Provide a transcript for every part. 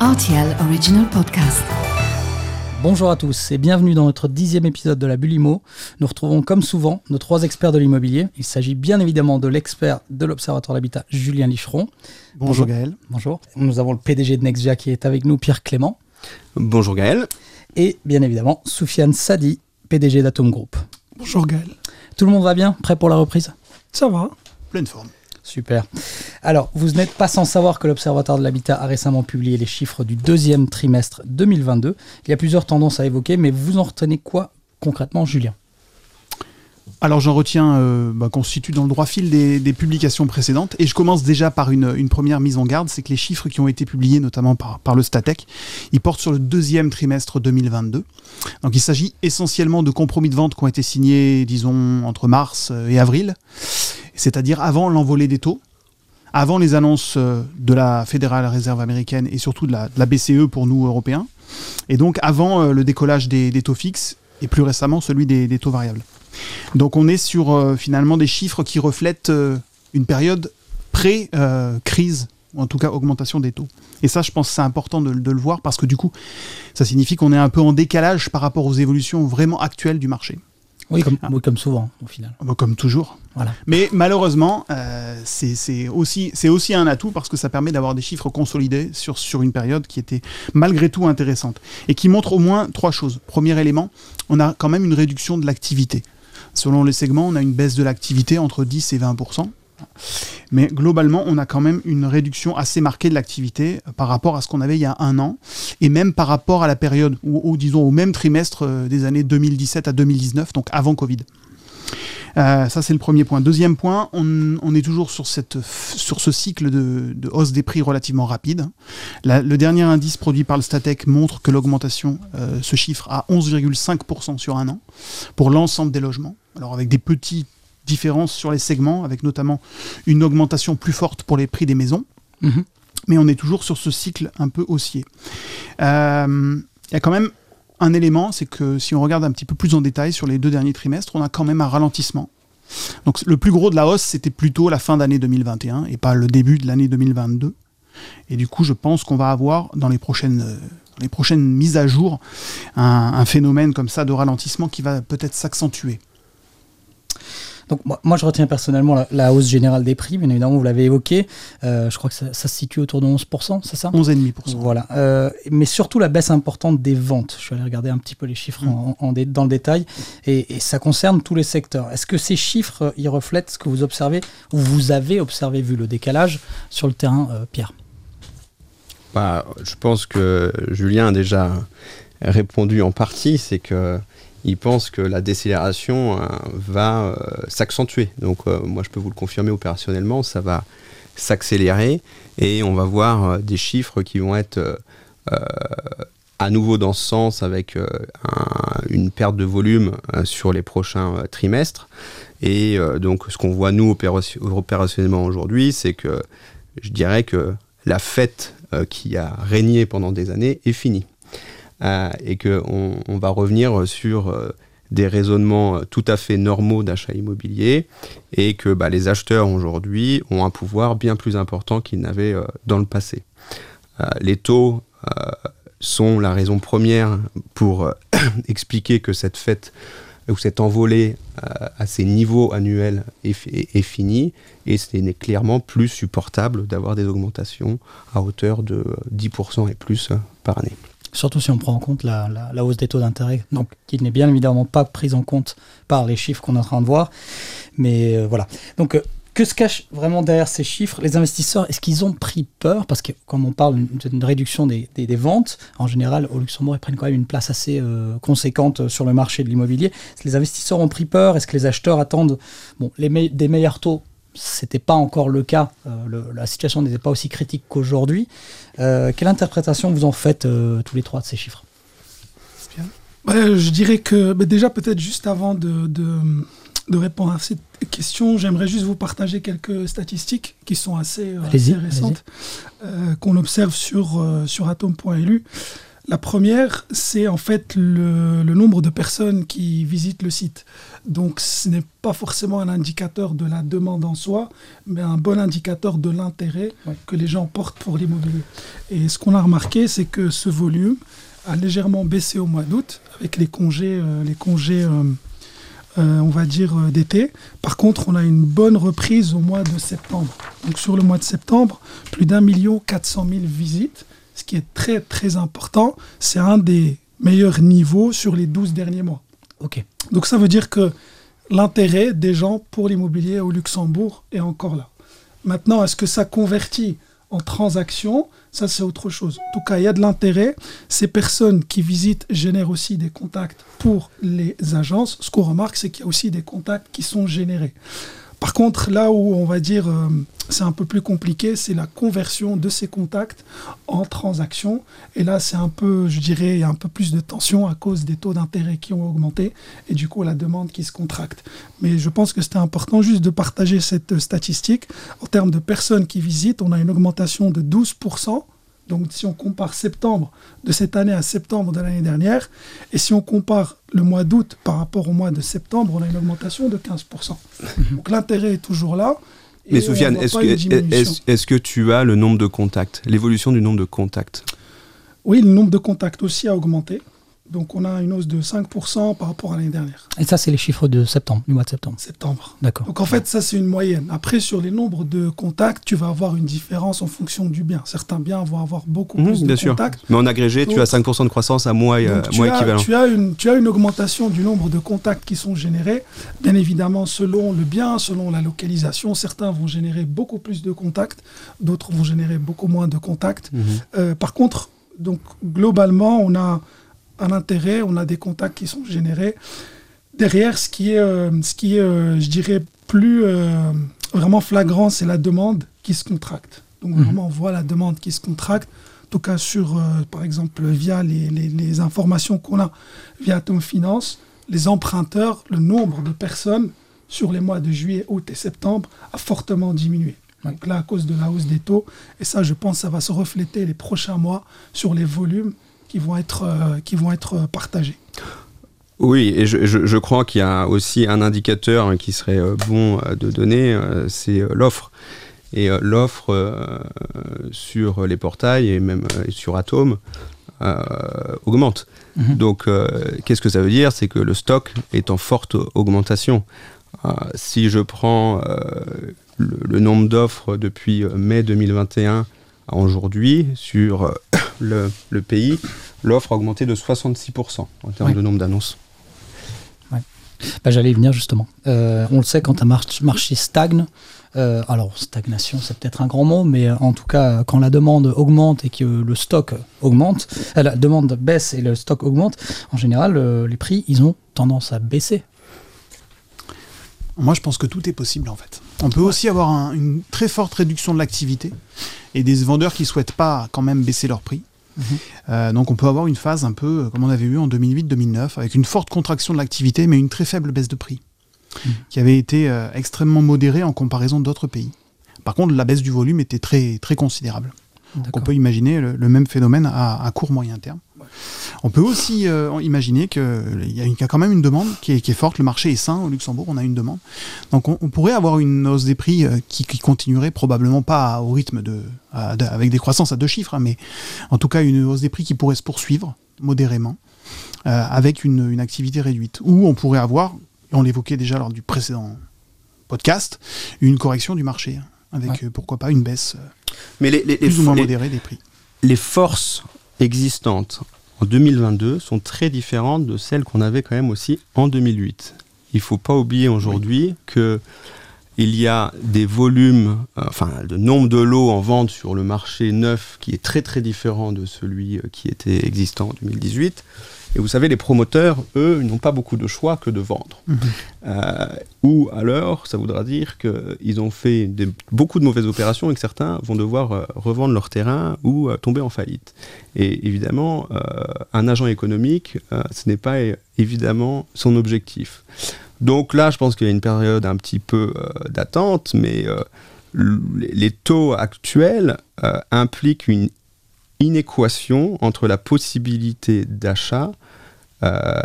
RTL Original Podcast. Bonjour à tous et bienvenue dans notre dixième épisode de la Bulle Imo. Nous retrouvons comme souvent nos trois experts de l'immobilier. Il s'agit bien évidemment de l'expert de l'Observatoire de l'Habitat, Julien Licheron. Bonjour Gaël. Bonjour. Nous avons le PDG de Nexvia qui est avec nous, Pierre Clément. Bonjour Gaël. Et bien évidemment, Soufiane Sadi, PDG d'Atom Group. Bonjour Gaël. Tout le monde va bien? Prêt pour la reprise? Ça va. Pleine forme. Super. Alors, vous n'êtes pas sans savoir que l'Observatoire de l'Habitat a récemment publié les chiffres du deuxième trimestre 2022. Il y a plusieurs tendances à évoquer, mais vous en retenez quoi concrètement, Julien? Alors j'en retiens euh, bah, qu'on se situe dans le droit fil des, publications précédentes et je commence déjà par une, première mise en garde, c'est que les chiffres qui ont été publiés notamment par, le Statec, ils portent sur le deuxième trimestre 2022. Donc il s'agit essentiellement de compromis de vente qui ont été signés, disons, entre mars et avril, c'est-à-dire avant l'envolée des taux, avant les annonces euh, de la Fédérale Réserve américaine et surtout de la, BCE pour nous Européens, et donc avant euh, le décollage des, taux fixes et plus récemment celui des taux variables. Donc on est sur euh, finalement des chiffres qui reflètent une période pré-crise, ou en tout cas augmentation des taux. Et ça, je pense que c'est important de, le voir parce que du coup, ça signifie qu'on est un peu en décalage par rapport aux évolutions vraiment actuelles du marché. Oui, comme, comme souvent, au final. Ah bah, comme toujours. Voilà. Mais malheureusement, euh, c'est aussi, aussi un atout parce que ça permet d'avoir des chiffres consolidés sur, sur une période qui était malgré tout intéressante et qui montre au moins trois choses. Premier élément, on a quand même une réduction de l'activité. Selon les segments, on a une baisse de l'activité entre 10 et 20 mais globalement, on a quand même une réduction assez marquée de l'activité par rapport à ce qu'on avait il y a un an, et même par rapport à la période, ou, disons au même trimestre euh, des années 2017 à 2019, donc avant Covid. Euh, ça, c'est le premier point. Deuxième point, on, est toujours sur, cette, sur ce cycle de, hausse des prix relativement rapide. le dernier indice produit par le Statec montre que l'augmentation euh, se chiffre à 11,5% sur un an pour l'ensemble des logements. Alors avec des petites différences sur les segments, avec notamment une augmentation plus forte pour les prix des maisons. Mais on est toujours sur ce cycle un peu haussier. Euh, il y a quand même un élément, c'est que si on regarde un petit peu plus en détail sur les deux derniers trimestres, on a quand même un ralentissement. Donc le plus gros de la hausse, c'était plutôt la fin d'année 2021 et pas le début de l'année 2022. Et du coup, je pense qu'on va avoir dans les prochaines mises à jour un phénomène comme ça de ralentissement qui va peut-être s'accentuer. Donc moi, je retiens personnellement la, hausse générale des prix, bien évidemment, vous l'avez évoqué. Euh, je crois que ça, se situe autour de 11%, c'est ça? 11,5%. Voilà. Euh, mais surtout la baisse importante des ventes. Je suis allé regarder un petit peu les chiffres en, dans le détail. Et, ça concerne tous les secteurs. Est-ce que ces chiffres, ils reflètent ce que vous observez, ou vous avez observé, vu le décalage, sur le terrain, euh, Pierre? Bah, Je pense que Julien a déjà répondu en partie. C'est que il pense que la décélération euh, va euh, s'accentuer. Donc euh, moi je peux vous le confirmer opérationnellement, ça va s'accélérer et on va voir des chiffres qui vont être à nouveau dans ce sens avec une perte de volume sur les prochains trimestres. Et donc ce qu'on voit nous opérationnellement aujourd'hui, c'est que je dirais que la fête qui a régné pendant des années est finie. Euh, et qu'on on va revenir sur euh, des raisonnements euh, tout à fait normaux d'achat immobilier et que bah, les acheteurs aujourd'hui ont un pouvoir bien plus important qu'ils n'avaient dans le passé. les taux sont la raison première pour expliquer que cette fête ou cette envolée à ces niveaux annuels est, est, finie et ce n'est clairement plus supportable d'avoir des augmentations à hauteur de 10% et plus par année. Surtout si on prend en compte la, hausse des taux d'intérêt, donc qui n'est bien évidemment pas prise en compte par les chiffres qu'on est en train de voir. Mais euh, voilà. Donc, euh, que se cache vraiment derrière ces chiffres? Les investisseurs, est-ce qu'ils ont pris peur? Parce que, comme on parle d'une réduction des, ventes, en général, au Luxembourg, ils prennent quand même une place assez euh, conséquente sur le marché de l'immobilier. Est-ce que les investisseurs ont pris peur? Est-ce que les acheteurs attendent bon, des meilleurs taux c'était pas encore le cas, euh, la situation n'était pas aussi critique qu'aujourd'hui. Euh, quelle interprétation vous en faites euh, tous les trois de ces chiffres? Je dirais que bah, déjà peut-être juste avant de, de, répondre à cette question, j'aimerais juste vous partager quelques statistiques qui sont assez, récentes, qu'on observe sur, sur atom.lu. La première, c'est en fait le, le nombre de personnes qui visitent le site. Donc ce n'est pas forcément un indicateur de la demande en soi, mais un bon indicateur de l'intérêt Ouais. que les gens portent pour l'immobilier. Et ce qu'on a remarqué, c'est que ce volume a légèrement baissé au mois d'août avec les congés, euh, les congés euh, euh, on va dire, euh, d'été. Par contre, on a une bonne reprise au mois de septembre. Donc sur le mois de septembre, plus d'un million quatre cent mille visites, ce qui est très très important. C'est un des meilleurs niveaux sur les 12 derniers mois. Ok. Donc ça veut dire que l'intérêt des gens pour l'immobilier au Luxembourg est encore là. Maintenant, est-ce que ça convertit en transactions Ça, c'est autre chose. En tout cas, il y a de l'intérêt. Ces personnes qui visitent génèrent aussi des contacts pour les agences. Ce qu'on remarque, c'est qu'il y a aussi des contacts qui sont générés. Par contre, là où on va dire euh, c'est un peu plus compliqué, c'est la conversion de ces contacts en transactions. Et là, c'est un peu, je dirais, a un peu plus de tension à cause des taux d'intérêt qui ont augmenté et du coup la demande qui se contracte. Mais je pense que c'était important juste de partager cette statistique. En termes de personnes qui visitent, on a une augmentation de 12%. Donc si on compare septembre de cette année à septembre de l'année dernière, et si on compare le mois d'août par rapport au mois de septembre, on a une augmentation de 15%. Donc l'intérêt est toujours là. Mais est-ce que, est-ce, est-ce que tu as le nombre de contacts, l'évolution du nombre de contacts? Oui, le nombre de contacts aussi a augmenté. Donc on a une hausse de 5% par rapport à l'année dernière, Et ça, c'est les chiffres de septembre, du mois de septembre. septembre. D'accord. Donc en fait, ça c'est une moyenne. Après, sur les nombres de contacts, tu vas avoir une différence en fonction du bien. Certains biens vont avoir beaucoup Mhm, plus de bien sûr. contacts. Mais en agrégé, tu as 5% de croissance à mois, euh, Donc, tu, mois as, équivalent. tu, as une, tu as une augmentation du nombre de contacts qui sont générés. Bien évidemment, selon le bien, selon la localisation, certains vont générer beaucoup plus de contacts, d'autres vont générer beaucoup moins de contacts. Mhm. Euh, par contre, donc, globalement, on a un intérêt, on a des contacts qui sont générés. Derrière, ce qui est, euh, ce qui est euh, je dirais, plus euh, vraiment flagrant, c'est la demande qui se contracte. Donc, Mhm. vraiment, on voit la demande qui se contracte. En tout cas, sur, par exemple, via les, les- les informations qu'on a via Atom Finance, les emprunteurs, le nombre de personnes sur les mois de juillet, août et septembre a fortement diminué. Donc là, à cause de la hausse des taux, et ça, je pense, ça va se refléter les prochains mois sur les volumes qui vont être, euh, qui vont être euh, partagés. Oui, et je, je- je crois qu'il y a aussi un indicateur hein, qui serait euh, bon de donner, c'est l'offre. Et l'offre sur les portails et même sur Atom augmente. Mhm. Donc, qu'est-ce que ça veut dire? C'est que le stock est en forte augmentation. Si je prends le, le nombre d'offres depuis mai 2021 à aujourd'hui sur le, le pays, l'offre a augmenté de 66% en termes de nombre d'annonces. Bah, J'allais y venir justement. Euh, on le sait, quand un mar- marché stagne, euh, alors stagnation c'est peut-être un grand mot, mais euh, en tout cas, quand la demande augmente et que le stock augmente, euh, la demande baisse et le stock augmente, en général, euh, les prix, ils ont tendance à baisser. Moi, je pense que tout est possible en fait. On peut aussi avoir un- une très forte réduction de l'activité et des vendeurs qui souhaitent pas quand même baisser leur prix. Euh, donc on peut avoir une phase un peu comme on avait eu en 2008-2009 avec une forte contraction de l'activité mais une très faible baisse de prix Mhm. qui avait été euh, extrêmement modérée en comparaison d'autres pays. Par contre, la baisse du volume était très, très considérable. Donc, on peut imaginer le, le même phénomène à, à court moyen terme. On peut aussi euh, imaginer qu'il y, a y quand même une demande qui est, qui est forte. Le marché est sain au Luxembourg, on a une demande. Donc on, on pourrait avoir une hausse des prix euh, qui, qui continuerait probablement pas au rythme de, à- de- avec des croissances à deux chiffres, hein, mais en tout cas une hausse des prix qui pourrait se poursuivre modérément euh, avec une, une activité réduite. Ou on pourrait avoir, et on l'évoquait déjà lors du précédent podcast, une correction du marché avec Ouais. euh, pourquoi pas une baisse euh, Mais les, les- les- plus ou moins les- modérée des prix. les forces existantes en 2022 sont très différentes de celles qu'on avait quand même aussi en 2008. Il faut pas oublier aujourd'hui que il y a des volumes, euh, enfin le nombre de lots en vente sur le marché neuf qui est très très différent de celui euh, qui était existant en 2018. Et vous savez, les promoteurs, eux, n'ont pas beaucoup de choix que de vendre. Mhm. Euh, ou alors, ça voudra dire qu'ils ont fait des- beaucoup de mauvaises opérations et que certains vont devoir euh, revendre leur terrain ou euh, tomber en faillite. Et évidemment, un agent économique, ce n'est pas évidemment son objectif. Donc là, je pense qu'il y a une période un petit peu d'attente, mais les les taux actuels euh, impliquent une inéquation entre la possibilité d'achat euh,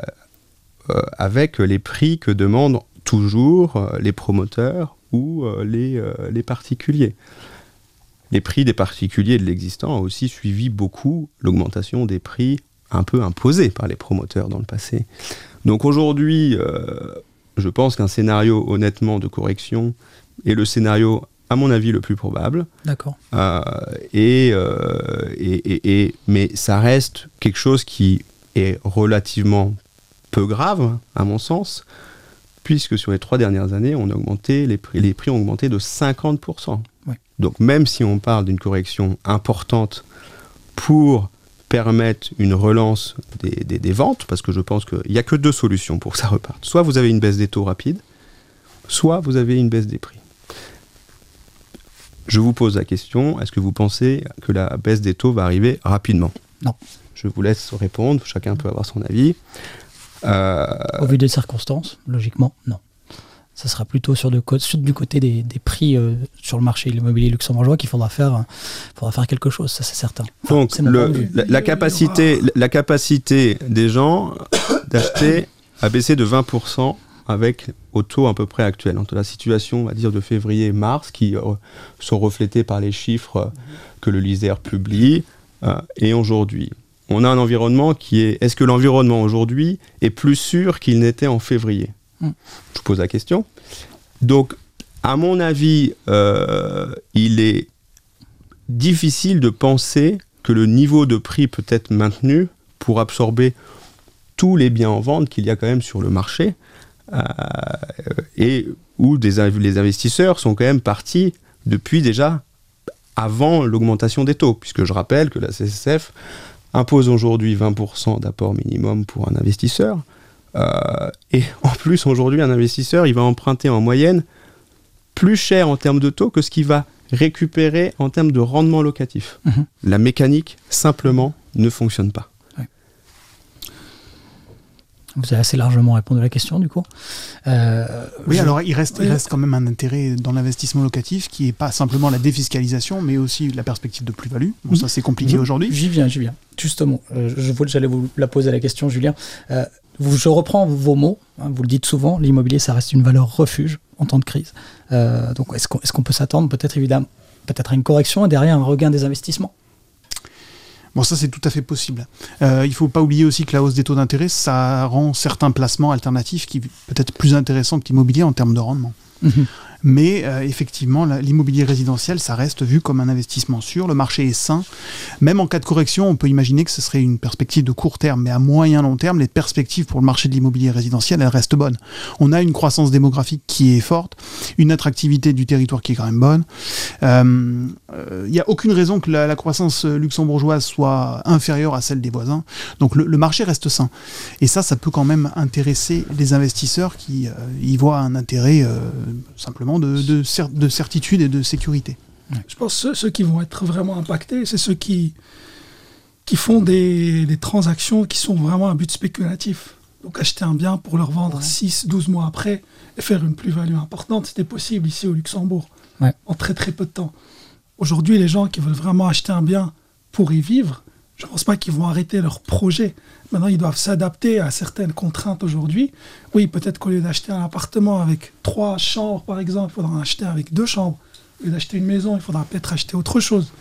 euh, avec les prix que demandent toujours euh, les promoteurs ou les, particuliers. Les prix des particuliers de l'existant ont aussi suivi beaucoup l'augmentation des prix un peu imposés par les promoteurs dans le passé. Donc aujourd'hui, je pense qu'un scénario honnêtement de correction est le scénario à mon avis, le plus probable. D'accord. Euh, euh, et, et, mais ça reste quelque chose qui est relativement peu grave, à mon sens, puisque sur les trois dernières années, on a augmenté, les, prix, les prix ont augmenté de 50%. Donc même si on parle d'une correction importante pour permettre une relance des, des ventes, parce que je pense qu'il n'y a que deux solutions pour que ça reparte. Soit vous avez une baisse des taux rapide, soit vous avez une baisse des prix. Je vous pose la question, est-ce que vous pensez que la baisse des taux va arriver rapidement? Non. Je vous laisse répondre, chacun peut avoir son avis. Euh, Au vu des circonstances, logiquement, non. Ça sera plutôt sur, du côté des, prix euh, sur le marché immobilier luxembourgeois qu'il faudra faire, faudra faire quelque chose, ça c'est certain. Donc la, capacité, la capacité des gens d'acheter a baissé de 20% avec au taux à peu près actuel, entre la situation, on va dire, de février et mars, qui euh, sont reflétés par les chiffres euh, que le LISER publie, euh, et aujourd'hui. On a un environnement qui est... Est-ce que l'environnement aujourd'hui est plus sûr qu'il n'était en février? Mm. Je pose la question. Donc, à mon avis, il est difficile de penser que le niveau de prix peut être maintenu pour absorber tous les biens en vente qu'il y a quand même sur le marché. Euh, et où des, les investisseurs sont quand même partis depuis déjà avant l'augmentation des taux, puisque je rappelle que la CSF impose aujourd'hui 20% d'apport minimum pour un investisseur. Euh, et en plus, aujourd'hui, un investisseur, il va emprunter en moyenne plus cher en termes de taux que ce qu'il va récupérer en termes de rendement locatif. Mhm. La mécanique, simplement, ne fonctionne pas. Vous avez assez largement répondu à la question, du coup. Euh, oui, alors il reste, il reste quand même un intérêt dans l'investissement locatif qui n'est pas simplement la défiscalisation, mais aussi la perspective de plus-value. Bon, ça, c'est compliqué aujourd'hui. J'y viens, j'y viens. Justement, euh, j'allais vous la poser la question, Julien. Euh, vous, je reprends vos mots, hein, vous le dites souvent, l'immobilier, ça reste une valeur refuge en temps de crise. donc, est-ce qu'on est qu'on peut s'attendre peut-être évidemment peut-être à une correction et derrière un regain des investissements? Bon, ça c'est tout à fait possible. Euh, il ne faut pas oublier aussi que la hausse des taux d'intérêt, ça rend certains placements alternatifs qui peut-être plus intéressants que l'immobilier en termes de rendement. Mhm. Mais euh, effectivement, l'immobilier résidentiel, ça reste vu comme un investissement sûr. Le marché est sain. Même en cas de correction, on peut imaginer que ce serait une perspective de court terme. Mais à moyen long terme, les perspectives pour le marché de l'immobilier résidentiel, elles restent bonnes. On a une croissance démographique qui est forte, une attractivité du territoire qui est quand même bonne. Il euh, n'y a aucune raison que la, croissance luxembourgeoise soit inférieure à celle des voisins. Donc le, marché reste sain. Et ça, ça peut quand même intéresser les investisseurs qui euh, y voient un intérêt simplement de, certitude et de sécurité. Je pense que ceux, qui vont être vraiment impactés, c'est ceux qui, qui font des, transactions qui sont vraiment à but spéculatif. Donc acheter un bien pour le revendre 6, 12 mois après et faire une plus-value importante, c'était possible ici au Luxembourg, en très très peu de temps. Aujourd'hui, les gens qui veulent vraiment acheter un bien pour y vivre, je ne pense pas qu'ils vont arrêter leur projet. Maintenant, ils doivent s'adapter à certaines contraintes aujourd'hui. Oui, peut-être qu'au lieu d'acheter un appartement avec trois chambres, par exemple, il faudra en acheter avec deux chambres. Au lieu d'acheter une maison, il faudra peut-être acheter autre chose.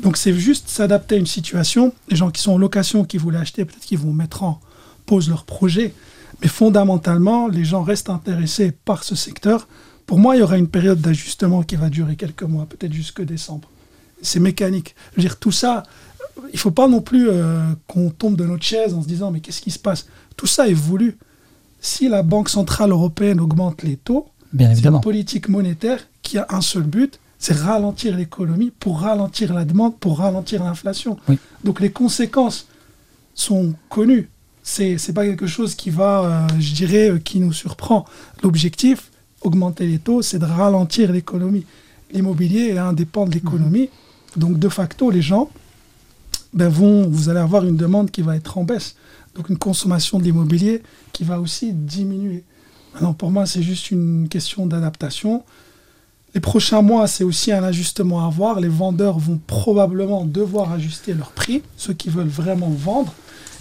Donc, c'est juste s'adapter à une situation. Les gens qui sont en location, qui voulaient acheter, peut-être qu'ils vont mettre en pause leur projet. Mais fondamentalement, les gens restent intéressés par ce secteur. Pour moi, il y aura une période d'ajustement qui va durer quelques mois, peut-être jusque décembre. C'est mécanique. Je veux dire, tout ça, il faut pas non plus euh, qu'on tombe de notre chaise en se disant mais qu'est-ce qui se passe? Tout ça est voulu. Si la Banque centrale européenne augmente les taux, c'est une politique monétaire qui a un seul but, c'est ralentir l'économie pour ralentir la demande, pour ralentir l'inflation. Donc les conséquences sont connues. C'est n'est pas quelque chose qui va, euh, je dirais, euh, qui nous surprend. L'objectif, augmenter les taux, c'est de ralentir l'économie. L'immobilier est indépendant de l'économie. Mmh. Donc de facto, les gens ben vous allez avoir une demande qui va être en baisse. Donc une consommation de l'immobilier qui va aussi diminuer. Maintenant, pour moi, c'est juste une question d'adaptation. Les prochains mois, c'est aussi un ajustement à voir. Les vendeurs vont probablement devoir ajuster leur prix, ceux qui veulent vraiment vendre.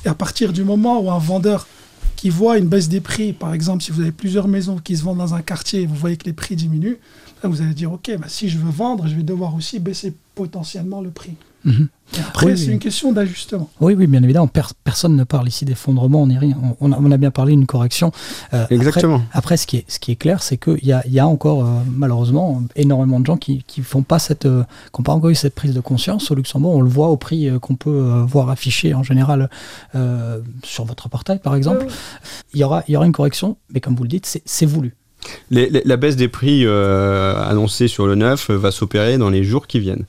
Et à partir du moment où un vendeur qui voit une baisse des prix, par exemple, si vous avez plusieurs maisons qui se vendent dans un quartier et vous voyez que les prix diminuent, vous allez dire, OK, bah, si je veux vendre, je vais devoir aussi baisser potentiellement le prix. Mhm. Après, Oui, c'est oui. une question d'ajustement. Oui, oui, bien évidemment. per- personne ne parle ici d'effondrement, ni rien. On, on a, on a bien parlé d'une correction. Euh, Exactement. Après, ce, qui est, ce qui est clair, c'est qu'il y a, il y a encore, euh, malheureusement, énormément de gens qui ne font pas cette, euh, qui pas encore eu cette prise de conscience. Au Luxembourg, on le voit au prix euh, qu'on peut euh, voir affiché en général euh, sur votre portail, par exemple. Il, y aura, il y aura une correction, mais comme vous le dites, c'est voulu. Les- les- la baisse des prix euh, annoncée sur le neuf euh, va s'opérer dans les jours qui viennent.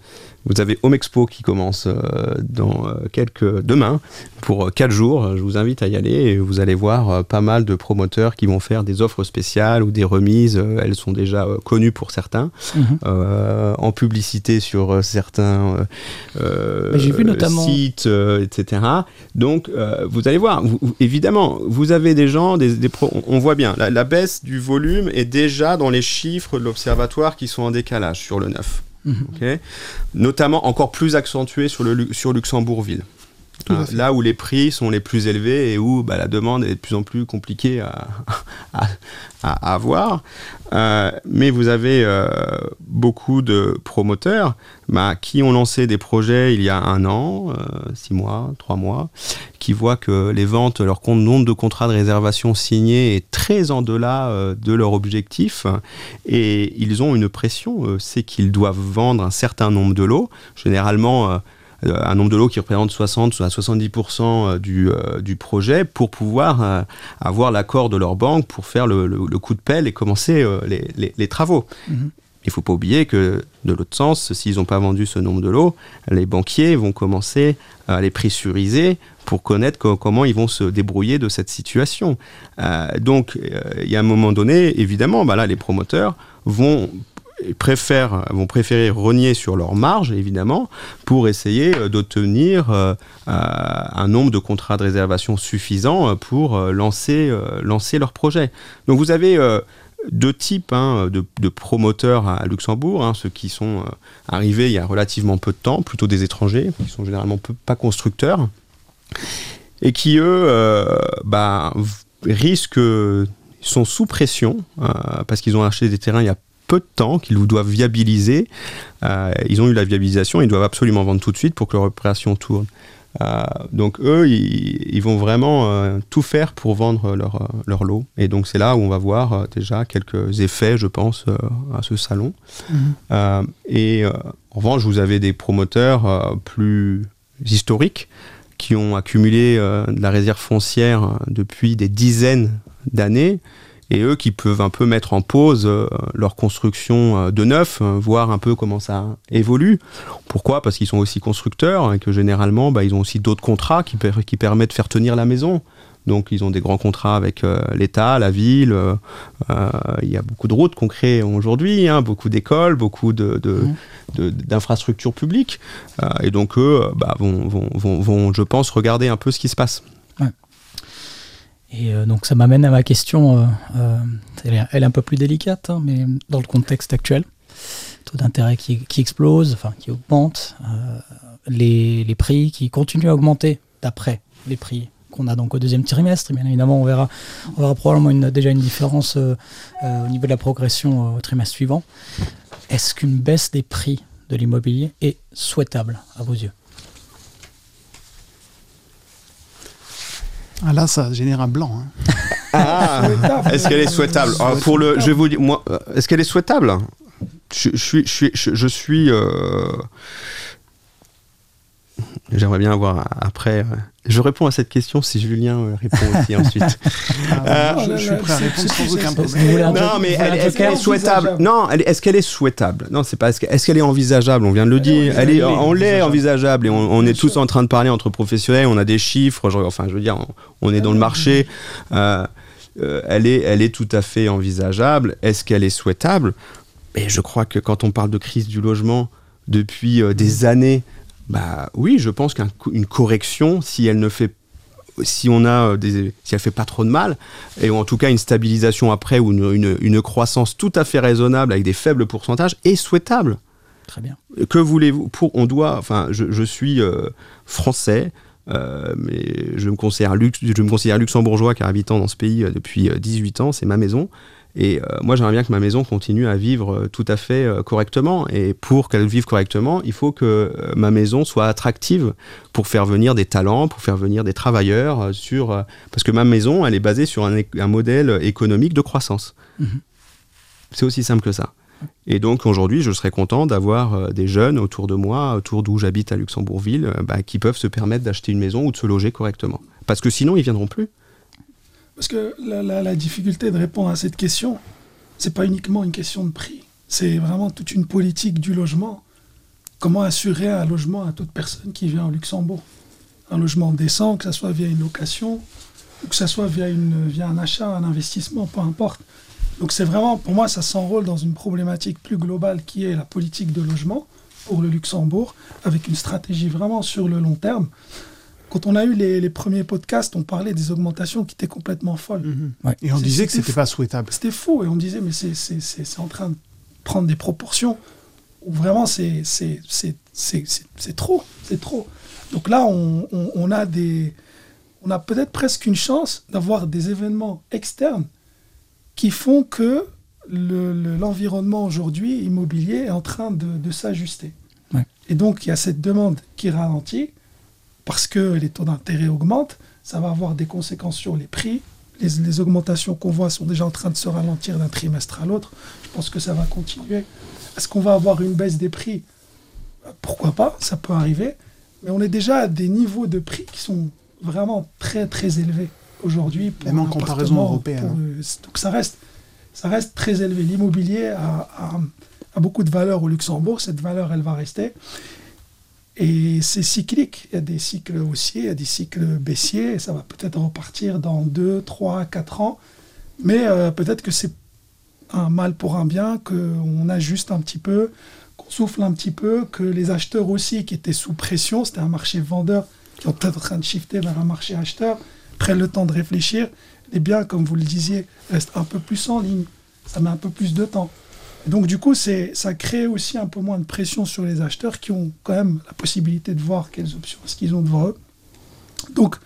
Vous avez Home Expo qui commence euh, dans euh, quelques demain pour euh, 4 jours. Je vous invite à y aller et vous allez voir pas mal de promoteurs qui vont faire des offres spéciales ou des remises. Elles sont déjà connues pour certains, en publicité sur certains sites, etc. Donc vous allez voir. Évidemment, vous avez des gens, des, on, voit bien la, la baisse du volume est déjà dans les chiffres de l'observatoire qui sont en décalage sur le 9. Notamment encore plus accentué sur, le, sur Luxembourg-Ville. Hein, là où les prix sont les plus élevés et où bah, la demande est de plus en plus compliquée à, à, à avoir. Euh, mais vous avez euh, beaucoup de promoteurs bah, qui ont lancé des projets il y a un an, euh, six mois, trois mois, qui voient que les ventes, leur compte nombre de contrats de réservation signés est très en delà de leur objectif. Et ils ont une pression, c'est qu'ils doivent vendre un certain nombre de lots, généralement un nombre de lots qui représente 60 à 70% du, euh, du projet pour pouvoir euh, avoir l'accord de leur banque pour faire le, le- le coup de pelle et commencer euh, les, les- les travaux. Mhm. Il ne faut pas oublier que de l'autre sens, s'ils n'ont pas vendu ce nombre de lots, les banquiers vont commencer à les pressuriser pour connaître co- comment ils vont se débrouiller de cette situation. Euh, donc, euh, il y a un moment donné, évidemment, bah là, les promoteurs vont préfèrent, vont préférer renier sur leur marge, évidemment, pour essayer euh, d'obtenir euh, euh, un nombre de contrats de réservation suffisant pour lancer, leur projet. Donc vous avez deux types hein, de, promoteurs à Luxembourg, hein, ceux qui sont arrivés il y a relativement peu de temps, plutôt des étrangers, qui sont généralement pas constructeurs, et qui, eux, bah, risquent, sont sous pression, parce qu'ils ont acheté des terrains il y a peu de temps, qu'ils doivent viabiliser. Euh, ils ont eu la viabilisation, ils doivent absolument vendre tout de suite pour que leur opération tourne. Euh, donc eux, ils, ils vont vraiment euh, tout faire pour vendre leur, leur lot. Et donc c'est là où on va voir déjà quelques effets, je pense, à ce salon. Mhm. Et en revanche, vous avez des promoteurs plus historiques qui ont accumulé de la réserve foncière depuis des dizaines d'années et eux qui peuvent un peu mettre en pause euh, leur construction euh, de neuf, euh, voir un peu comment ça évolue. Pourquoi? Parce qu'ils sont aussi constructeurs et que généralement, bah, ils ont aussi d'autres contrats qui, per- qui permettent de faire tenir la maison. Donc ils ont des grands contrats avec euh, l'État, la ville. euh, euh, Il y a beaucoup de routes qu'on crée aujourd'hui, hein, beaucoup d'écoles, beaucoup de, de- de- d'infrastructures publiques. Et donc eux bah, vont, vont, vont, vont, je pense, regarder un peu ce qui se passe. Et euh, donc ça m'amène à ma question, euh, euh, elle, est, un peu plus délicate, hein, mais dans le contexte actuel, taux d'intérêt qui, explose, enfin qui augmente, les, les prix qui continuent à augmenter d'après les prix qu'on a donc au deuxième trimestre. Bien évidemment, on verra, on verra probablement une- déjà une différence au niveau de la progression au trimestre suivant. Est-ce qu'une baisse des prix de l'immobilier est souhaitable à vos yeux? Ah là, ça génère un blanc. hein. Ah, est-ce qu'elle est souhaitable Ah, Pour le, je vais vous dire, moi, euh, est-ce qu'elle est souhaitable? Je, je suis, je suis, je, je suis. euh, J'aimerais bien avoir après. Je réponds à cette question si Julien euh, répond aussi ensuite. Ah, Euh, je, je suis prêt à répondre sans aucun problème. Non, mais est-ce qu'elle est souhaitable? envisageable. Non, est-ce qu'elle est souhaitable? Non, c'est pas. Est-ce que- est-ce qu'elle est envisageable? On vient de le dire. Elle est, on l'est envisageable et on, on est tous en train de parler entre professionnels. On a des chiffres. je- enfin, je veux dire, on, on est dans le marché. Euh, euh, elle est, elle est tout à fait envisageable. Est-ce qu'elle est souhaitable? Et je crois que quand on parle de crise du logement depuis euh, des années, bah oui, je pense qu'une correction, si elle ne fait si on a des, si elle fait pas trop de mal, et en tout cas une stabilisation après ou une, une, croissance tout à fait raisonnable avec des faibles pourcentages est souhaitable. Très bien. Que voulez-vous pour, On doit, enfin, je, je suis français. mais je me, considère je me considère luxembourgeois car habitant dans ce pays depuis 18 ans, c'est ma maison. Et euh, moi, j'aimerais bien que ma maison continue à vivre euh, tout à fait euh, correctement. Et pour qu'elle vive correctement, il faut que ma maison soit attractive pour faire venir des talents, pour faire venir des travailleurs. sur Parce que ma maison, elle est basée sur un, un modèle économique de croissance. Mhm. C'est aussi simple que ça. Et donc aujourd'hui, je serais content d'avoir des jeunes autour de moi, autour d'où j'habite à Luxembourgville, bah, qui peuvent se permettre d'acheter une maison ou de se loger correctement. Parce que sinon, ils viendront plus. Parce que la, difficulté de répondre à cette question, c'est pas uniquement une question de prix. C'est vraiment toute une politique du logement. Comment assurer un logement à toute personne qui vient au Luxembourg? Un logement décent, que ce soit via une location, ou que ce soit via, une, via un achat, un investissement, peu importe. Donc c'est vraiment, pour moi, ça s'enrôle dans une problématique plus globale qui est la politique de logement pour le Luxembourg, avec une stratégie vraiment sur le long terme. Quand on a eu les, premiers podcasts, on parlait des augmentations qui étaient complètement folles. Mhm. Et on disait que c'était pas souhaitable. C'était faux. Et on disait, mais c'est en train de prendre des proportions où vraiment c'est trop. C'est trop. Donc là, on, a des. On a peut-être presque une chance d'avoir des événements externes qui font que l'environnement aujourd'hui immobilier est en train de, s'ajuster. Et donc, il y a cette demande qui ralentit parce que les taux d'intérêt augmentent, ça va avoir des conséquences sur les prix. Les, augmentations qu'on voit sont déjà en train de se ralentir d'un trimestre à l'autre. Je pense que ça va continuer. Est-ce qu'on va avoir une baisse des prix? Pourquoi pas, ça peut arriver. Mais on est déjà à des niveaux de prix qui sont vraiment très très élevés aujourd'hui. Même en comparaison européenne. Euh, donc ça reste, ça reste très élevé. L'immobilier a, a, beaucoup de valeur au Luxembourg. Cette valeur, elle va rester. Et c'est cyclique. Il y a des cycles haussiers, il y a des cycles baissiers. Ça va peut-être repartir dans 2, 3, 4 ans. Mais euh, peut-être que c'est un mal pour un bien, qu'on ajuste un petit peu, qu'on souffle un petit peu, que les acheteurs aussi qui étaient sous pression, c'était un marché vendeur qui est peut-être en train de shifter vers un marché acheteur, prennent le temps de réfléchir. Les biens, comme vous le disiez, restent un peu plus en ligne. Ça met un peu plus de temps donc du coup, ça crée aussi un peu moins de pression sur les acheteurs qui ont quand même la possibilité de voir quelles options ce qu'ils ont devant eux. Donc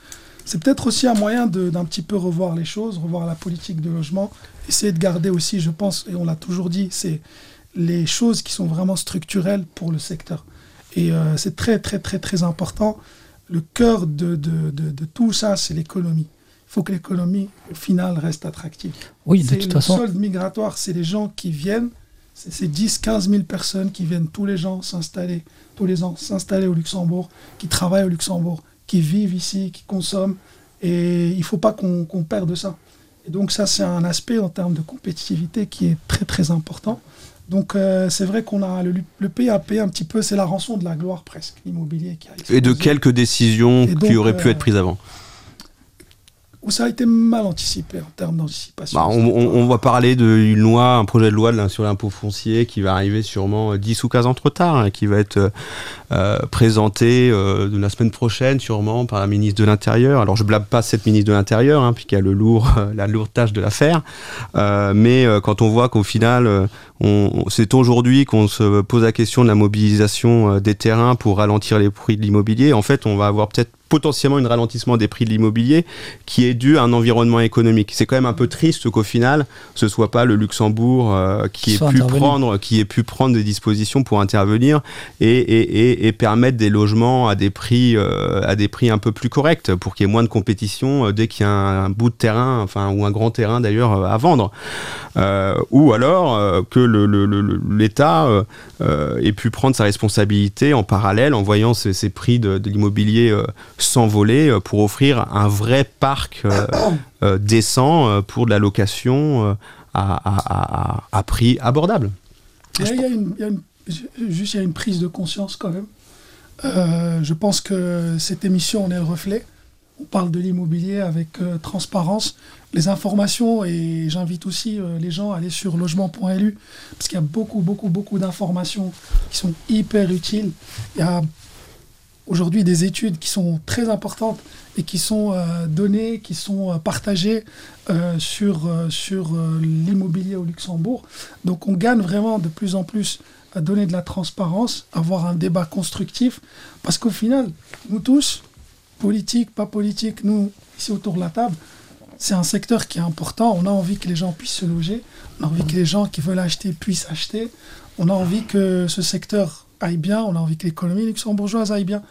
c'est peut-être aussi un moyen d'un petit peu revoir les choses, revoir la politique de logement, essayer de garder aussi, je pense, et on l'a toujours dit, c'est les choses qui sont vraiment structurelles pour le secteur. Et euh, c'est très très très très important. Le cœur de, de, de tout ça, c'est l'économie. Il faut que l'économie, au final, reste attractive. Oui, de toute façon. Le solde migratoire, c'est les gens qui viennent c'est 10, 15 000 personnes qui viennent tous les ans s'installer, tous les ans s'installer au Luxembourg, qui travaillent au Luxembourg, qui vivent ici, qui consomment. Et il ne faut pas qu'on perde ça. Et donc ça, c'est un aspect en termes de compétitivité qui est très très important. Donc euh, c'est vrai qu'on a le, payé un petit peu, c'est la rançon de la gloire presque, l'immobilier qui a Et de quelques décisions qui auraient pu euh, être prises avant ou ça a été mal anticipé en termes d'anticipation bah, on, va parler d'une loi, un projet de loi sur l'impôt foncier qui va arriver sûrement 10 ou 15 ans trop tard, hein, qui va être euh, présenté euh, la semaine prochaine sûrement par la ministre de l'Intérieur. Alors je blâme pas cette ministre de l'Intérieur, hein, puisqu'il y a le lourd, la lourde tâche de l'affaire, euh, mais quand on voit qu'au final, c'est aujourd'hui qu'on se pose la question de la mobilisation des terrains pour ralentir les prix de l'immobilier, en fait on va avoir peut-être potentiellement un ralentissement des prix de l'immobilier qui est dû à un environnement économique. C'est quand même un peu triste qu'au final, ce soit pas le Luxembourg euh, qui, ait pu prendre, qui ait pu prendre des dispositions pour intervenir et, et, et, permettre des logements à des prix, euh, à des prix un peu plus corrects pour qu'il y ait moins de compétition euh, dès qu'il y a un, bout de terrain, enfin ou un grand terrain d'ailleurs à vendre, ou alors que l'État ait pu prendre sa responsabilité en parallèle en voyant ces, ces prix de, de l'immobilier s'envoler euh, pour offrir un vrai parc euh, euh, décent pour de la location à, prix abordable. Il y, a, une, juste il y a une prise de conscience quand même. je pense que cette émission en est le reflet. On parle de l'immobilier avec transparence, les informations et j'invite aussi les gens à aller sur logement.lu parce qu'il y a beaucoup, beaucoup, beaucoup d'informations qui sont hyper utiles. Il y a aujourd'hui des études qui sont très importantes et qui sont euh, données, qui sont euh, partagées euh, sur, euh, sur euh, l'immobilier au Luxembourg. Donc on gagne vraiment de plus en plus à donner de la transparence, avoir un débat constructif, parce qu'au final, nous tous, politique, pas politique, nous, ici autour de la table, c'est un secteur qui est important. On a envie que les gens puissent se loger, on a envie que les gens qui veulent acheter puissent acheter, on a envie que ce secteur aille bien, on a envie que l'économie luxembourgeoise aille bien.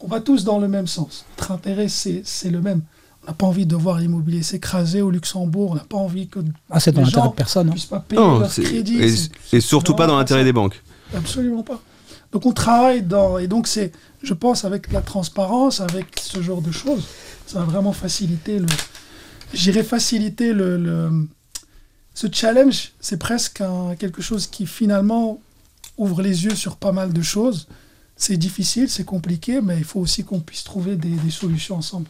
On va tous dans le même sens. Notre intérêt, c'est c'est le même. On n'a pas envie de voir l'immobilier s'écraser au Luxembourg, on n'a pas envie que Ah, c'est dans les gens de personne. hein. puissent pas payer Non, leur crédit. et, c'est- et surtout pas dans l'intérêt des banques. Absolument pas. Donc on travaille dans... Et donc c'est, je pense, avec la transparence, avec ce genre de choses, ça va vraiment faciliter le... J'irais faciliter le, Ce challenge, c'est presque quelque chose qui finalement ouvre les yeux sur pas mal de choses. C'est difficile, c'est compliqué, mais il faut aussi qu'on puisse trouver des, solutions ensemble.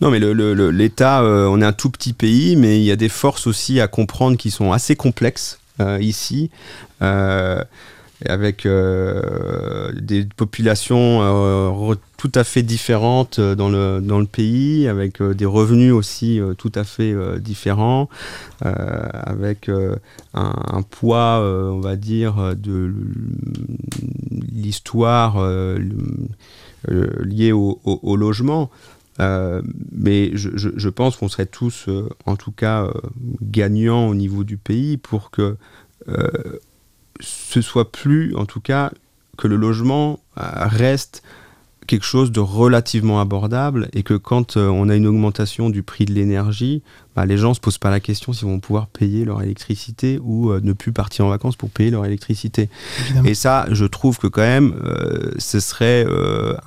Non, mais l'État, euh, on est un tout petit pays, mais il y a des forces aussi à comprendre qui sont assez complexes euh, ici, euh, avec euh, des populations euh, tout à fait différentes euh, dans le, dans le pays, avec des revenus aussi tout à fait différents, avec un, poids, on va dire, de l'histoire liée au, logement. Mais je, pense qu'on serait tous, en tout cas, gagnants au niveau du pays pour que ce soit plus, en tout cas, que le logement euh, reste quelque chose de relativement abordable et que quand euh, on a une augmentation du prix de l'énergie, bah, les gens se posent pas la question s'ils vont pouvoir payer leur électricité ou euh, ne plus partir en vacances pour payer leur électricité. Évidemment. Et ça, je trouve que quand même, euh, ce serait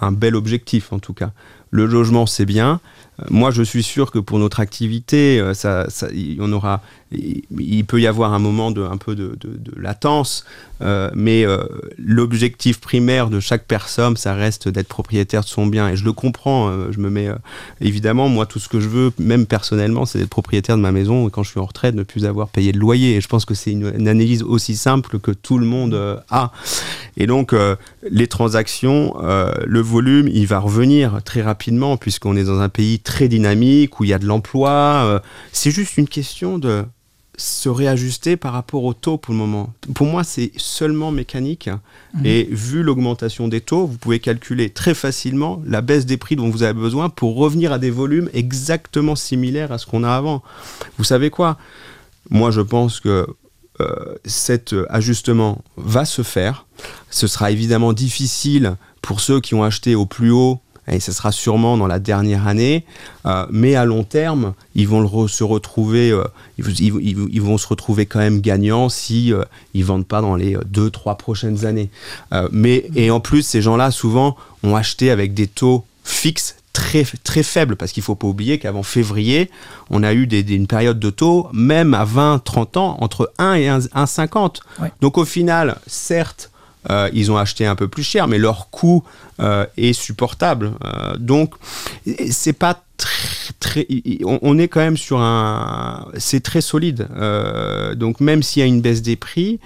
un bel objectif en tout cas. Le logement, c'est bien. Moi, je suis sûr que pour notre activité, euh, ça, on aura, il, peut y avoir un moment de un peu de, latence, euh, mais euh, l'objectif primaire de chaque personne, ça reste d'être propriétaire de son bien. Et je le comprends. je me mets évidemment, moi, tout ce que je veux, même personnellement, c'est d'être propriétaire de ma maison et quand je suis en retraite, ne plus avoir payé de loyer. Et je pense que c'est une, analyse aussi simple que tout le monde a. Et donc, les transactions, le volume, il va revenir très rapidement puisqu'on est dans un pays très dynamique où il y a de l'emploi. euh, c'est juste une question de se réajuster par rapport au taux pour le moment. Pour moi, c'est seulement mécanique. Et vu l'augmentation des taux, vous pouvez calculer très facilement la baisse des prix dont vous avez besoin pour revenir à des volumes exactement similaires à ce qu'on a avant. Vous savez quoi? Moi, je pense que euh, cet euh, ajustement va se faire. Ce sera évidemment difficile pour ceux qui ont acheté au plus haut, et ce sera sûrement dans la dernière année, euh, mais à long terme, ils vont le re- se retrouver, euh, ils, ils- ils- ils vont se retrouver quand même gagnants si euh, ils vendent pas dans les euh, deux, trois prochaines années. Euh, mais et en plus, ces gens-là souvent ont acheté avec des taux fixes très très faibles parce qu'il faut pas oublier qu'avant février, on a eu des, des- une période de taux même à 20, 30 ans entre 1 et 1, 1,50. Ouais. Donc au final, certes, euh, ils ont acheté un peu plus cher, mais leur coût euh, est supportable. Euh, donc, c'est pas très, on, est quand même sur un, c'est très solide. Donc même s'il y a une baisse des prix,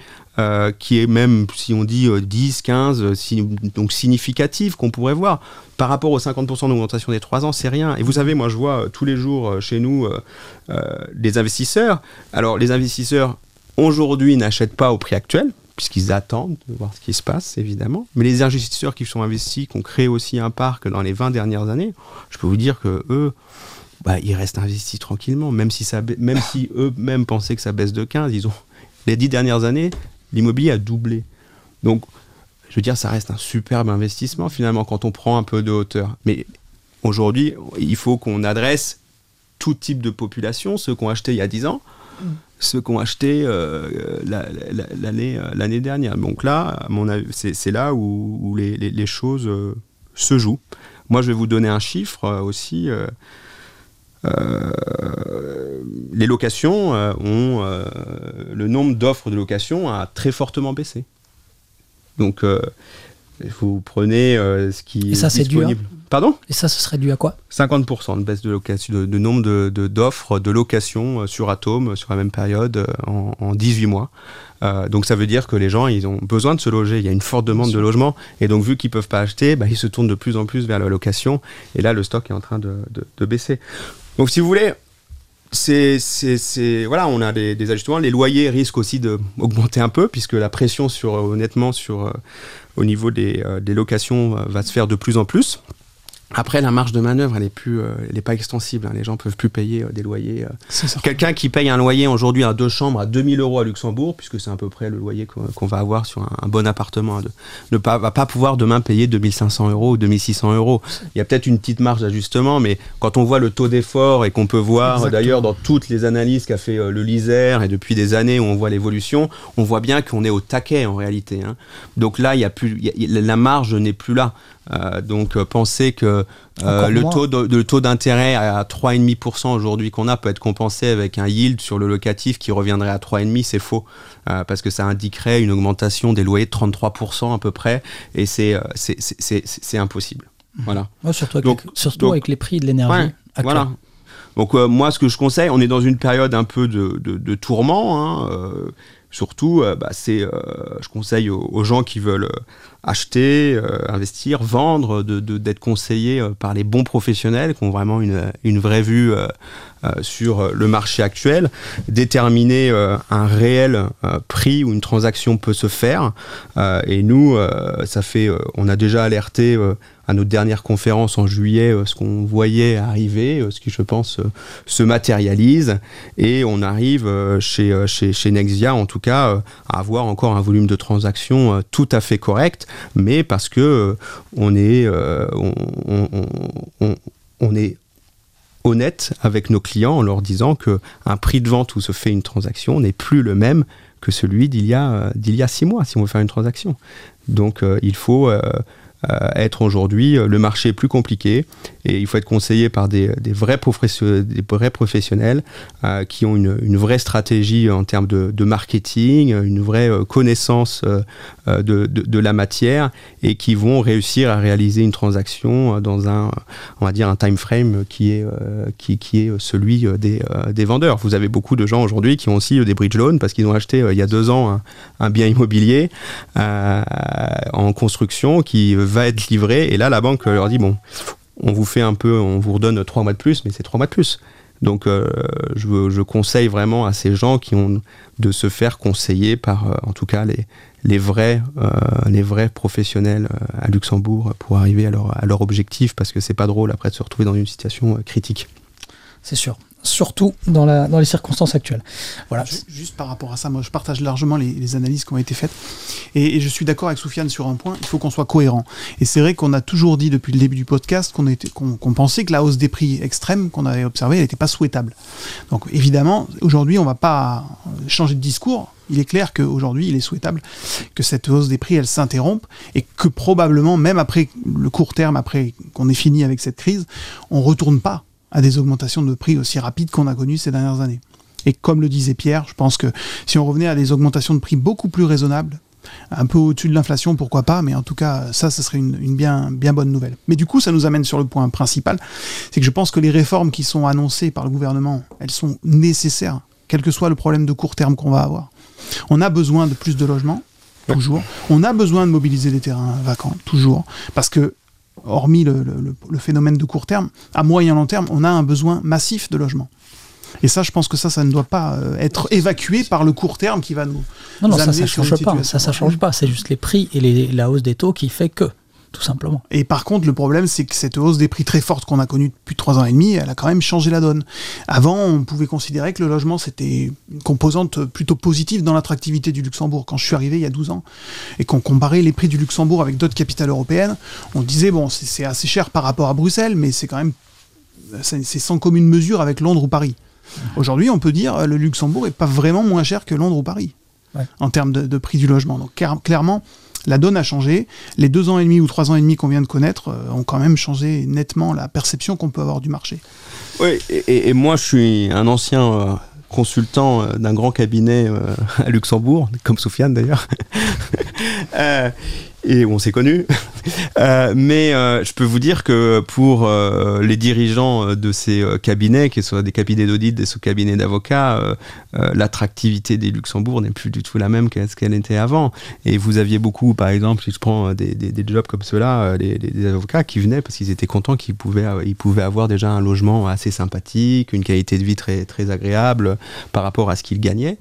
qui est même, si on dit euh, 10, 15, euh, si- donc significative qu'on pourrait voir, par rapport aux 50% d'augmentation des 3 ans, c'est rien. Et vous savez, moi je vois tous les jours chez nous les investisseurs. Alors les investisseurs, aujourd'hui, n'achètent pas au prix actuel, puisqu'ils attendent de voir ce qui se passe, évidemment. Mais les investisseurs qui sont investis, qui ont créé aussi un parc dans les 20 dernières années, je peux vous dire que eux, bah, ils restent investis tranquillement, même si, ça, même si eux-mêmes pensaient que ça baisse de 15, ils les 10 dernières années, l'immobilier a doublé. Donc, je veux dire, ça reste un superbe investissement finalement quand on prend un peu de hauteur. Mais aujourd'hui, il faut qu'on adresse tout type de population, ceux qui ont acheté il y a 10 ans, ceux qui ont acheté euh, la- la- l'année euh, l'année dernière. Donc là, c'est là où, où les, les- les choses euh, se jouent. Moi, je vais vous donner un chiffre euh, aussi. les locations ont le nombre d'offres de location a très fortement baissé. Donc Vous prenez ce qui Et est ça, disponible. Pardon? Et ça, ce serait dû à quoi? 50% de baisse de, location, de, de nombre d'offres de, location euh, sur Atom euh, sur la même période euh, en, en 18 mois. Euh, donc ça veut dire que les gens, ils ont besoin de se loger. Il y a une forte demande de logement. Et donc vu qu'ils peuvent pas acheter, bah, ils se tournent de plus en plus vers la location. Et là, le stock est en train de, de- baisser. Donc si vous voulez, c'est, voilà, on a des, des ajustements. Les loyers risquent aussi d'augmenter un peu puisque la pression sur, honnêtement, sur, euh, au niveau des, euh, des locations va se faire de plus en plus. Après, la marge de manœuvre, elle n'est plus, euh, elle est pas extensible. hein. Les gens peuvent plus payer euh, des loyers. euh. Quelqu'un qui paye un loyer aujourd'hui à deux chambres à 2000 euros à Luxembourg, puisque c'est à peu près le loyer qu'on va avoir sur un, un bon appartement, hein, de, ne pas, va pas pouvoir demain payer 2500 euros ou 2600 euros. Il y a peut-être une petite marge d'ajustement, mais quand on voit le taux d'effort et qu'on peut voir d'ailleurs dans toutes les analyses qu'a fait le LISER et depuis des années où on voit l'évolution, on voit bien qu'on est au taquet en réalité. hein. Donc là, il y a plus, y a- y la marge n'est plus là. Donc penser que euh, le taux de, de taux d'intérêt à 3,5% aujourd'hui qu'on a peut être compensé avec un yield sur le locatif qui reviendrait à 3,5%, c'est faux Euh, parce que ça indiquerait une augmentation des loyers de 33% à peu près et c'est euh, c'est- c'est- c'est c'est impossible. Voilà. Ouais, Surtout, avec, Donc- les, surtout donc- avec les prix de l'énergie. Ouais. Voilà. Donc euh, moi, ce que je conseille, on est dans une période un peu de, de, de tourment. hein, euh, surtout, euh, bah, euh, je conseille aux, gens qui veulent euh, acheter, investir, vendre, d'être conseillés par les bons professionnels qui ont vraiment une, vraie vue sur euh, le marché actuel, déterminer euh, un réel euh, prix où une transaction peut se faire. Et nous, ça fait, on a déjà alerté à notre dernière conférence en juillet ce qu'on voyait arriver, ce qui je pense se matérialise, et on arrive chez, chez, chez Nexia en tout cas à avoir encore un volume de transactions tout à fait correct, mais parce que on est, on- on- on- on est honnête avec nos clients en leur disant que un prix de vente où se fait une transaction n'est plus le même que celui d'il y a euh, d'il y a six mois si on veut faire une transaction. Donc euh, il faut euh, être aujourd'hui euh, le marché est plus compliqué et il faut être conseillé par des, des vrais, professionnels euh, qui ont une, une vraie stratégie en termes de, marketing, une vraie euh, connaissance euh, euh, de, de- la matière et qui vont réussir à réaliser une transaction euh, dans un, on va dire, un time frame qui est, euh, qui, qui est celui euh, des, euh, des vendeurs. Vous avez beaucoup de gens aujourd'hui qui ont aussi euh, des bridge loans parce qu'ils ont acheté euh, il y a deux ans un, bien immobilier euh, en construction qui va être livré et là la banque leur dit bon on vous fait un peu on vous redonne trois mois de plus mais c'est trois mois de plus donc euh, je, je conseille vraiment à ces gens qui ont de se faire conseiller par euh, en tout cas les, les vrais euh, les vrais professionnels à Luxembourg pour arriver à leur, à leur objectif parce que c'est pas drôle après de se retrouver dans une situation critique. C'est sûr. Surtout dans, la, dans les circonstances actuelles. Voilà. Ju- Juste par rapport à ça, moi je partage largement les, analyses qui ont été faites. Et, je suis d'accord avec Soufiane sur un point, il faut qu'on soit cohérent. Et c'est vrai qu'on a toujours dit depuis le début du podcast qu'on pensait que la hausse des prix extrême qu'on avait observée, n'était pas souhaitable. Donc évidemment, aujourd'hui, on ne va pas changer de discours. Il est clair qu'aujourd'hui, il est souhaitable que cette hausse des prix, elle s'interrompe et que probablement, même après le court terme, après qu'on ait fini avec cette crise, on ne retourne pas à des augmentations de prix aussi rapides qu'on a connues ces dernières années. Et comme le disait Pierre, je pense que si on revenait à des augmentations de prix beaucoup plus raisonnables, un peu au-dessus de l'inflation, pourquoi pas, mais en tout cas, ça, ce serait une, bien, bien bonne nouvelle. Mais du coup, ça nous amène sur le point principal, c'est que je pense que les réformes qui sont annoncées par le gouvernement, elles sont nécessaires, quel que soit le problème de court terme qu'on va avoir. On a besoin de plus de logements, toujours. On a besoin de mobiliser des terrains vacants, toujours. Parce que, hormis le, le- le- le phénomène de court terme, à moyen long terme, on a un besoin massif de logements. Et ça, je pense que ça, ça ne doit pas euh, être évacué par le court terme qui va nous. Non, non, ça, sur change pas. Ça, ça change pas. C'est juste les prix et les- la hausse des taux qui fait que, tout simplement. Et par contre, le problème, c'est que cette hausse des prix très forte qu'on a connue depuis trois ans et demi, elle a quand même changé la donne. Avant, on pouvait considérer que le logement, c'était une composante plutôt positive dans l'attractivité du Luxembourg. Quand je suis arrivé il y a 12 ans et qu'on comparait les prix du Luxembourg avec d'autres capitales européennes, on disait, bon, c'est assez cher par rapport à Bruxelles, mais c'est quand même c'est sans commune mesure avec Londres ou Paris. Aujourd'hui, on peut dire le Luxembourg est pas vraiment moins cher que Londres ou Paris Ouais. en termes de, de prix du logement. Donc clair- clairement, la donne a changé. Les deux ans et demi ou trois ans et demi qu'on vient de connaître euh, ont quand même changé nettement la perception qu'on peut avoir du marché. Oui, et, moi je suis un ancien euh, consultant euh, d'un grand cabinet à Luxembourg, comme Sofiane d'ailleurs. Et on s'est connus. Euh, mais euh, je peux vous dire que pour euh, les dirigeants de ces cabinets, qu'ils soient des cabinets d'audit, des sous-cabinets d'avocats, l'attractivité des Luxembourg n'est plus du tout la même qu'elle était avant. Et vous aviez beaucoup, par exemple, si je prends des, des, jobs comme ceux-là, des, avocats qui venaient parce qu'ils étaient contents qu'ils pouvaient, ils pouvaient avoir déjà un logement assez sympathique, une qualité de vie très, très agréable par rapport à ce qu'ils gagnaient.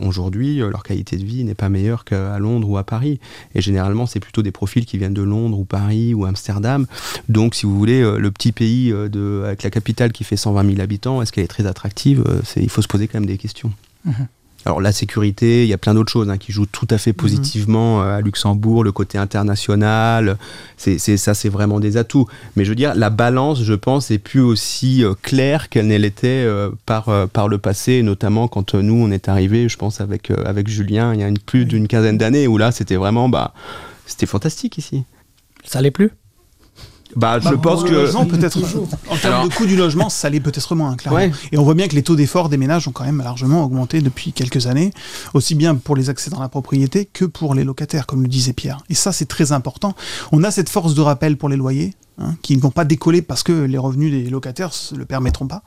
Aujourd'hui, leur qualité de vie n'est pas meilleure qu'à Londres ou à Paris. Et généralement, c'est plutôt des profils qui viennent de Londres ou Paris ou Amsterdam. Donc, si vous voulez, euh, le petit pays euh, de, avec la capitale qui fait 120 000 habitants, est-ce qu'elle est très attractive euh, Il faut se poser quand même des questions. Mhm. Alors la sécurité, il y a plein d'autres choses hein, qui jouent tout à fait mhm. positivement à Luxembourg, le côté international, c'est ça c'est vraiment des atouts. Mais je veux dire, la balance, je pense, est plus aussi claire qu'elle ne l'était par, par le passé, notamment quand nous on est arrivé, je pense avec, avec Julien, il y a une, plus d'une quinzaine d'années, où là c'était vraiment, bah, c'était fantastique ici. Ça l'est plus bah, je bah, pense que peut-être en termes de coût du logement, ça l'est peut-être moins clairement. Et on voit bien que les taux d'effort des ménages ont quand même largement augmenté depuis quelques années, aussi bien pour les accès dans la propriété que pour les locataires, comme le disait Pierre. Et ça, c'est très important. On a cette force de rappel pour les loyers, hein, qui ne vont pas décoller parce que les revenus des locataires ne le permettront pas.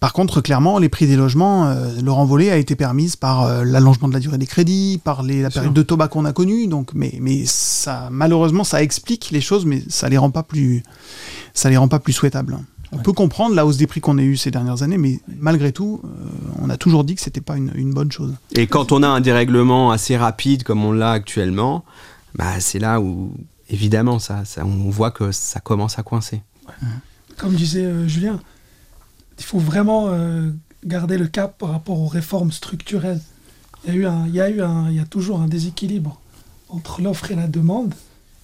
Par contre, clairement, les prix des logements, euh, leur envolée a été permise par euh, l'allongement de la durée des crédits, par la période de tabac qu'on a connue. Donc, mais, mais ça, malheureusement, ça explique les choses, mais ça les rend pas plus, ça les rend pas plus souhaitables. On peut comprendre la hausse des prix qu'on a eu ces dernières années, mais malgré tout, euh, on a toujours dit que c'était pas une, bonne chose. Et quand on a un dérèglement assez rapide comme on l'a actuellement, bah, c'est là où évidemment ça, ça, on voit que ça commence à coincer. Comme disait Julien, il faut vraiment euh, garder le cap par rapport aux réformes structurelles. Il y a, toujours un déséquilibre entre l'offre et la demande,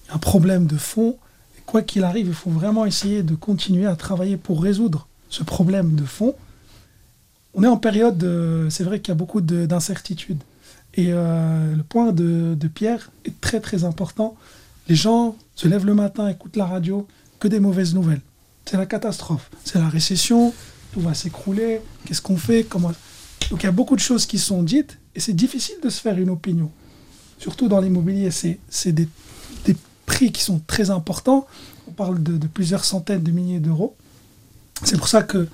un problème de fond. Et quoi qu'il arrive, il faut vraiment essayer de continuer à travailler pour résoudre ce problème de fond. On est en période, c'est vrai qu'il y a beaucoup d'incertitudes. Et euh, le point de, Pierre est très très important. Les gens se lèvent le matin, écoutent la radio, que des mauvaises nouvelles. C'est la catastrophe. C'est la récession, tout va s'écrouler, qu'est-ce qu'on fait comment... Donc il y a beaucoup de choses qui sont dites et c'est difficile de se faire une opinion. Surtout dans l'immobilier, c'est des, des, prix qui sont très importants. On parle de, de plusieurs centaines de milliers d'euros. C'est pour ça que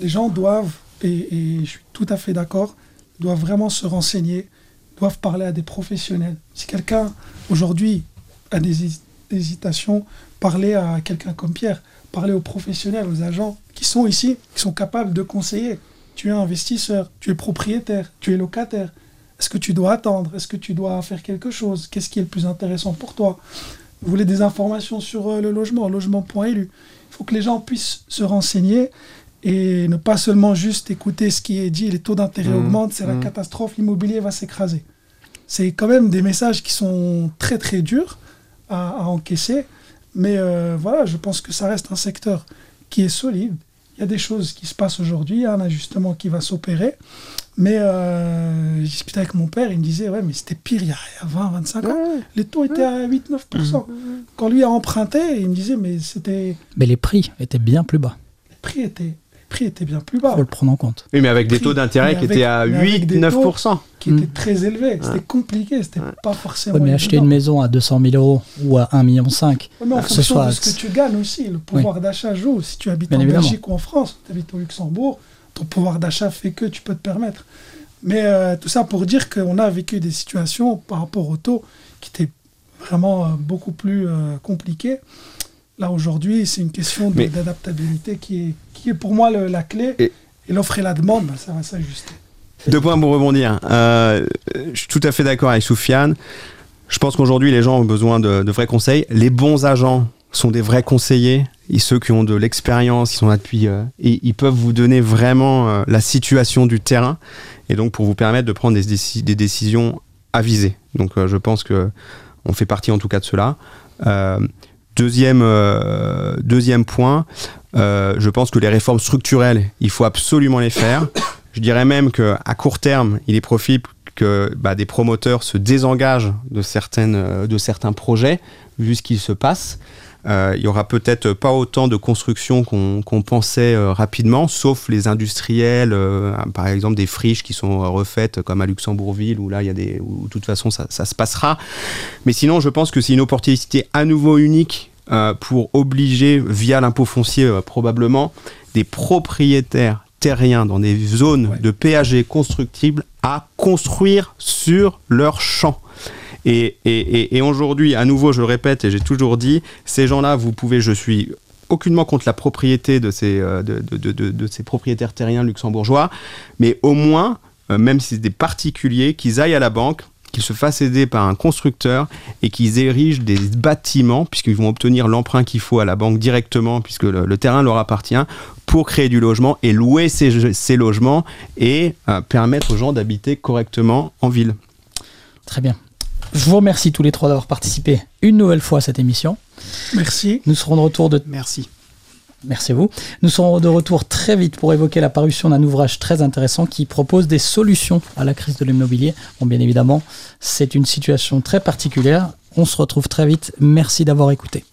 les gens doivent, et, je suis tout à fait d'accord, doivent vraiment se renseigner, doivent parler à des professionnels. Si quelqu'un aujourd'hui a des hésitations, parler à quelqu'un comme Pierre, parler aux professionnels, aux agents qui sont ici, qui sont capables de conseiller. Tu es investisseur, tu es propriétaire, tu es locataire. Est-ce que tu dois attendre? Est-ce que tu dois faire quelque chose? Qu'est-ce qui est le plus intéressant pour toi? Vous voulez des informations sur euh, le logement, logement.lu. Il faut que les gens puissent se renseigner et ne pas seulement juste écouter ce qui est dit, les taux d'intérêt mmh. augmentent, c'est la mmh. catastrophe, l'immobilier va s'écraser. C'est quand même des messages qui sont très très durs à encaisser. Mais euh, voilà, je pense que ça reste un secteur qui est solide. Il y a des choses qui se passent aujourd'hui, il y a un ajustement qui va s'opérer. Mais euh, j'ai discuté avec mon père, il me disait, ouais, mais c'était pire il y a 20, 25 ans. Les taux étaient à 8-9%. Quand lui a emprunté, il me disait, mais c'était... Mais les prix étaient bien plus bas. Les prix étaient prix était bien plus bas. Il faut le prendre en compte. Oui, mais avec des taux d'intérêt qui étaient à 8-9%. Qui étaient mm. très élevés. C'était compliqué, c'était pas forcément. mais acheter une maison à 200 000 euros ou à 1,5 million, mais en fonction soit... de ce que tu gagnes aussi, le pouvoir d'achat joue. Si tu habites en Belgique ou en France, tu habites au Luxembourg, ton pouvoir d'achat fait que tu peux te permettre. Mais euh, tout ça pour dire qu'on a vécu des situations par rapport aux taux qui étaient vraiment euh, beaucoup plus euh, compliquées. Là, aujourd'hui, c'est une question d'adaptabilité qui est, qui est pour moi la clé. Et, l'offre et la demande, ben, ça va s'ajuster. Deux points pour rebondir. Euh, je suis tout à fait d'accord avec Soufiane. Je pense qu'aujourd'hui, les gens ont besoin de, vrais conseils. Les bons agents sont des vrais conseillers. Et ceux qui ont de l'expérience, qui sont là depuis. Euh, et ils peuvent vous donner vraiment euh, la situation du terrain. Et donc, pour vous permettre de prendre des, des décisions avisées. Donc, je pense que on fait partie en tout cas de cela. Deuxième, euh, deuxième point, euh, je pense que les réformes structurelles, il faut absolument les faire. Je dirais même qu'à court terme, il est profitable bah, des promoteurs se désengagent de, certaines, euh, de certains projets, vu ce qui se passe. euh, il y aura peut-être pas autant de constructions qu'on pensait euh, rapidement, sauf les industriels, euh, par exemple des friches qui sont refaites comme à Luxembourgville, où là, il y a des, où, de toute façon, ça se passera. Mais sinon, je pense que c'est une opportunité à nouveau unique pour obliger, via l'impôt foncier probablement, des propriétaires terriens dans des zones de PAG constructibles à construire sur leur champ. Et, et, et, aujourd'hui, à nouveau, je le répète et j'ai toujours dit, ces gens-là, vous pouvez, je suis aucunement contre la propriété de ces, euh, de, de, de, de ces propriétaires terriens luxembourgeois, mais au moins, euh, même si c'est des particuliers, qu'ils aillent à la banque, qu'ils se fassent aider par un constructeur et qu'ils érigent des bâtiments, puisqu'ils vont obtenir l'emprunt qu'il faut à la banque directement, puisque le, terrain leur appartient, pour créer du logement et louer ces, ces logements et euh, permettre aux gens d'habiter correctement en ville. Très bien. Je vous remercie tous les trois d'avoir participé une nouvelle fois à cette émission. Merci. Nous serons de retour de. Merci. Merci à vous. Nous serons de retour très vite pour évoquer la parution d'un ouvrage très intéressant qui propose des solutions à la crise de l'immobilier. Bon, bien évidemment, c'est une situation très particulière. On se retrouve très vite. Merci d'avoir écouté.